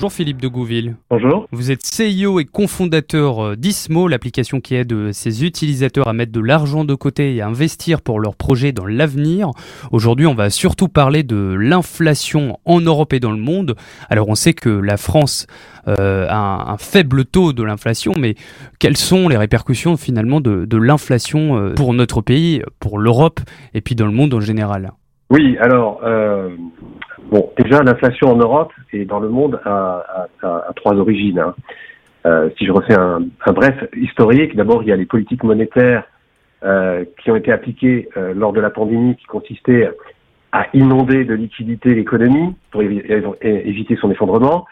Bonjour Philippe de Gouville. Bonjour. Vous êtes CEO et cofondateur euh, d'Ismo, l'application qui aide euh, ses utilisateurs à mettre de l'argent de côté et à investir pour leurs projets dans l'avenir. Aujourd'hui, on va surtout parler de l'inflation en Europe et dans le monde. Alors on sait que la France euh, a un, faible taux de l'inflation, mais quelles sont les répercussions finalement de, l'inflation pour notre pays, pour l'Europe et puis dans le monde en général? Oui, alors Bon, déjà, l'inflation en Europe et dans le monde a, trois origines. Hein. Euh, si je refais un, bref historique, d'abord, il y a les politiques monétaires euh, qui ont été appliquées euh, lors de la pandémie, qui consistaient à inonder de liquidités l'économie pour éviter son effondrement,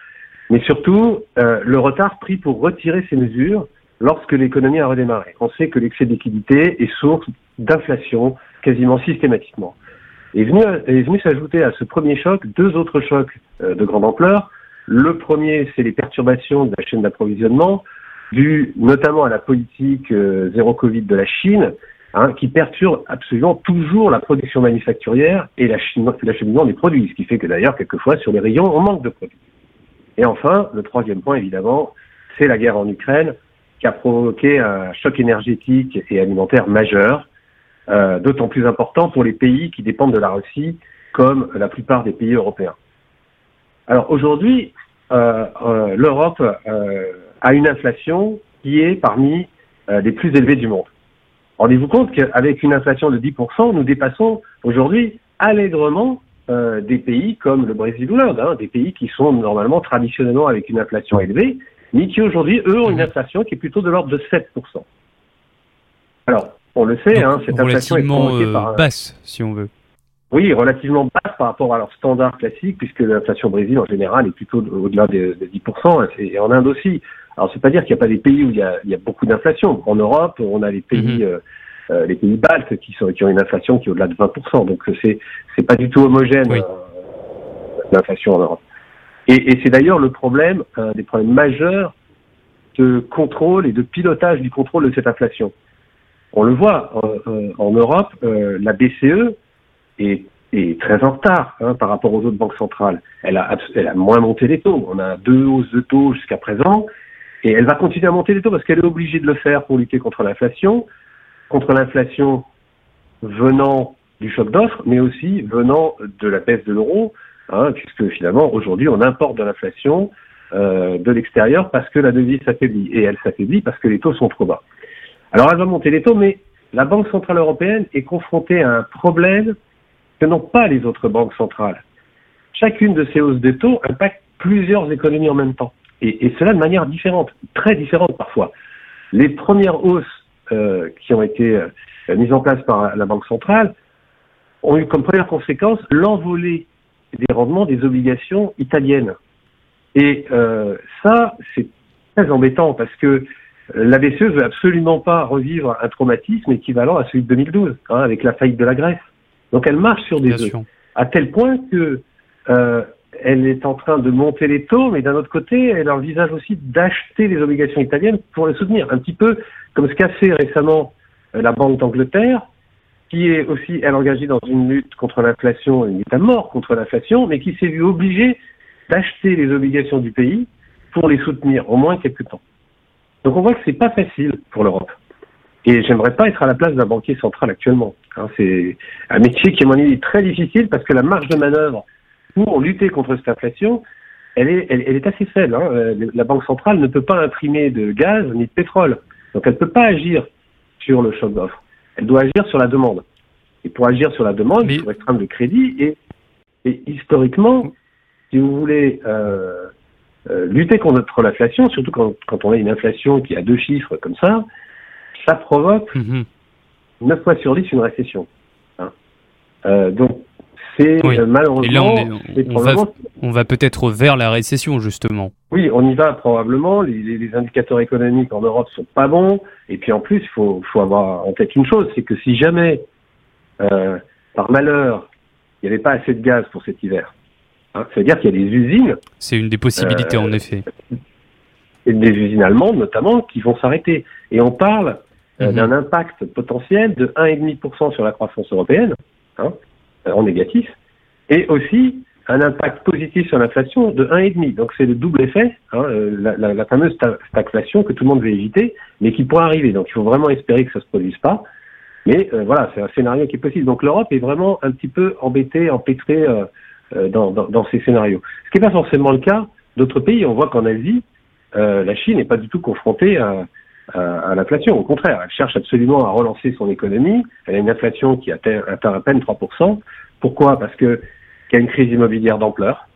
mais surtout le retard pris pour retirer ces mesures lorsque l'économie a redémarré. On sait que l'excès de liquidité est source d'inflation quasiment systématiquement. Est venu, est venu s'ajouter à ce premier choc deux autres chocs euh, de grande ampleur. Le premier, c'est les perturbations de la chaîne d'approvisionnement, dues notamment à la politique euh, zéro Covid de la Chine, hein, qui perturbe absolument toujours la production manufacturière et l'acheminement des produits, ce qui fait que d'ailleurs, quelquefois, sur les rayons, on manque de produits. Et enfin, le troisième point, évidemment, c'est la guerre en Ukraine, qui a provoqué un choc énergétique et alimentaire majeur, euh, d'autant plus important pour les pays qui dépendent de la Russie, comme la plupart des pays européens. Alors aujourd'hui, euh, euh, l'Europe a une inflation qui est parmi les plus élevées du monde. Rendez-vous compte qu'avec une inflation de 10%, nous dépassons aujourd'hui allègrement des pays comme le Brésil ou l'Inde, hein, des pays qui sont normalement traditionnellement avec une inflation élevée, mais qui aujourd'hui, eux, ont une inflation qui est plutôt de l'ordre de 7%. Alors, on le sait, hein, cette inflation est euh, par basse, si on veut. Oui, relativement basse par rapport à leur standard classique, puisque l'inflation au Brésil en général est plutôt au-delà des, 10%, hein, et en Inde aussi. Alors c'est pas dire qu'il n'y a pas des pays où il y a, beaucoup d'inflation. En Europe, on a les pays, mhm. euh, euh, les pays baltes qui, sont, qui ont une inflation qui est au-delà de 20%. Donc c'est c'est pas du tout homogène l'inflation en Europe. Et, et c'est d'ailleurs le problème, un des problèmes majeurs de contrôle et de pilotage du contrôle de cette inflation. On le voit euh, euh, en Europe, euh, la BCE est, très en retard hein, par rapport aux autres banques centrales. Elle a, moins monté les taux. On a deux hausses de taux jusqu'à présent, et elle va continuer à monter les taux parce qu'elle est obligée de le faire pour lutter contre l'inflation, contre l'inflation venant du choc d'offres, mais aussi venant de la baisse de l'euro, hein, puisque finalement aujourd'hui on importe de l'inflation de l'extérieur parce que la devise s'affaiblit, et elle s'affaiblit parce que les taux sont trop bas. Alors elle va monter les taux, mais la Banque Centrale Européenne est confrontée à un problème que n'ont pas les autres banques centrales. Chacune de ces hausses de taux impacte plusieurs économies en même temps, et, cela de manière différente, très différente parfois. Les premières hausses euh, qui ont été euh, mises en place par la Banque centrale ont eu comme première conséquence l'envolée des rendements des obligations italiennes. Et euh, ça, c'est très embêtant parce que la BCE veut absolument pas revivre un traumatisme équivalent à celui de 2012, hein, avec la faillite de la Grèce. Donc elle marche sur des œufs, à tel point que euh, elle est en train de monter les taux, mais d'un autre côté, elle envisage aussi d'acheter les obligations italiennes pour les soutenir, un petit peu comme ce qu'a fait récemment euh, la Banque d'Angleterre, qui est aussi, elle, engagée dans une lutte contre l'inflation, une lutte à mort contre l'inflation, mais qui s'est vue obligée d'acheter les obligations du pays pour les soutenir au moins quelques temps. Donc on voit que c'est pas facile pour l'Europe. Et j'aimerais pas être à la place d'un banquier central actuellement. Hein, c'est un métier qui, à mon avis, très difficile parce que la marge de manœuvre pour lutter contre cette inflation, elle est, elle, est assez faible. Hein. Euh, la Banque centrale ne peut pas imprimer de gaz ni de pétrole. Donc elle ne peut pas agir sur le choc d'offres. Elle doit agir sur la demande. Et pour agir sur la demande, il faut restreindre le crédit. Et, et historiquement, si vous voulez euh, euh, lutter contre l'inflation, surtout quand, quand, on a une inflation qui a deux chiffres comme ça, ça provoque mhm. 9 fois sur 10 une récession. Hein. Euh, donc, c'est euh, malheureusement. on, va, peut-être vers la récession, justement. Oui, on y va probablement. Les, les, indicateurs économiques en Europe sont pas bons. Et puis en plus, il faut, faut, avoir en tête une chose c'est que si jamais, euh, par malheur, il n'y avait pas assez de gaz pour cet hiver, Hein, c'est-à-dire qu'il y a des usines. C'est une des possibilités, en euh, effet. des usines allemandes notamment qui vont s'arrêter. Et on parle euh, mhm. d'un impact potentiel de 1,5% sur la croissance européenne, hein, en négatif, et aussi un impact positif sur l'inflation de 1,5. Donc c'est le double effet, hein, la, la, la, fameuse stagflation que tout le monde veut éviter, mais qui pourrait arriver. Donc il faut vraiment espérer que ça se produise pas. Mais euh, voilà, c'est un scénario qui est possible. Donc l'Europe est vraiment un petit peu embêtée, empêtrée euh, euh, dans, dans, dans, ces scénarios. Ce qui n'est pas forcément le cas d'autres pays. On voit qu'en Asie, la Chine n'est pas du tout confrontée à, à, à l'inflation. Au contraire, elle cherche absolument à relancer son économie. Elle a une inflation qui atteint, atteint à peine 3%. Pourquoi? Parce que y a une crise immobilière d'ampleur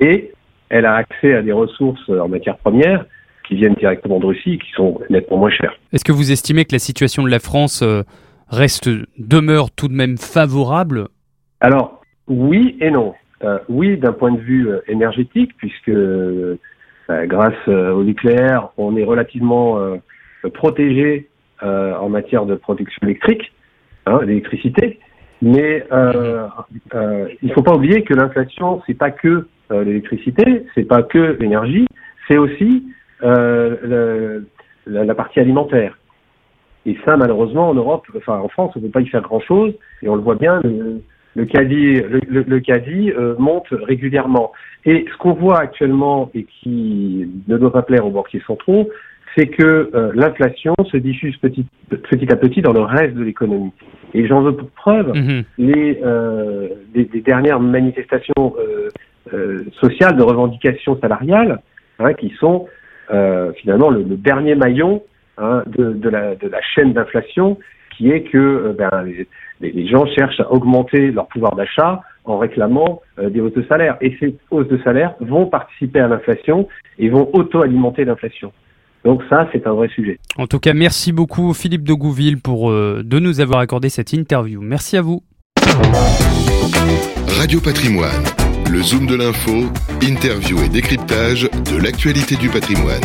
et elle a accès à des ressources en matière première qui viennent directement de Russie et qui sont nettement moins chères. Est-ce que vous estimez que la situation de la France euh, reste, demeure tout de même favorable? Alors, oui et non. Euh, oui, d'un point de vue euh, énergétique, puisque grâce au nucléaire, on est relativement protégé en matière de production électrique, hein, d'électricité. Mais euh, euh, il ne faut pas oublier que l'inflation, c'est pas que euh, l'électricité, c'est pas que l'énergie, c'est aussi euh, le, la, partie alimentaire. Et ça, malheureusement, en Europe, enfin en France, on ne peut pas y faire grand-chose, et on le voit bien, le, le caddie, le, le, caddie euh, monte régulièrement. Et ce qu'on voit actuellement, et qui ne doit pas plaire aux banquiers centraux, c'est que euh, l'inflation se diffuse petit, petit à petit dans le reste de l'économie. Et j'en veux pour preuve mhm. les, euh, les, dernières manifestations euh, euh, sociales de revendications salariales, hein, qui sont euh, finalement le, dernier maillon hein, de, de, la, de la chaîne d'inflation, qui est que ben, les, les, gens cherchent à augmenter leur pouvoir d'achat en réclamant des hausses de salaire. Et ces hausses de salaire vont participer à l'inflation et vont auto-alimenter l'inflation. Donc ça, c'est un vrai sujet. En tout cas, merci beaucoup Philippe de Gouville pour euh, de nous avoir accordé cette interview. Merci à vous. Radio Patrimoine, le zoom de l'info, interview et décryptage de l'actualité du patrimoine.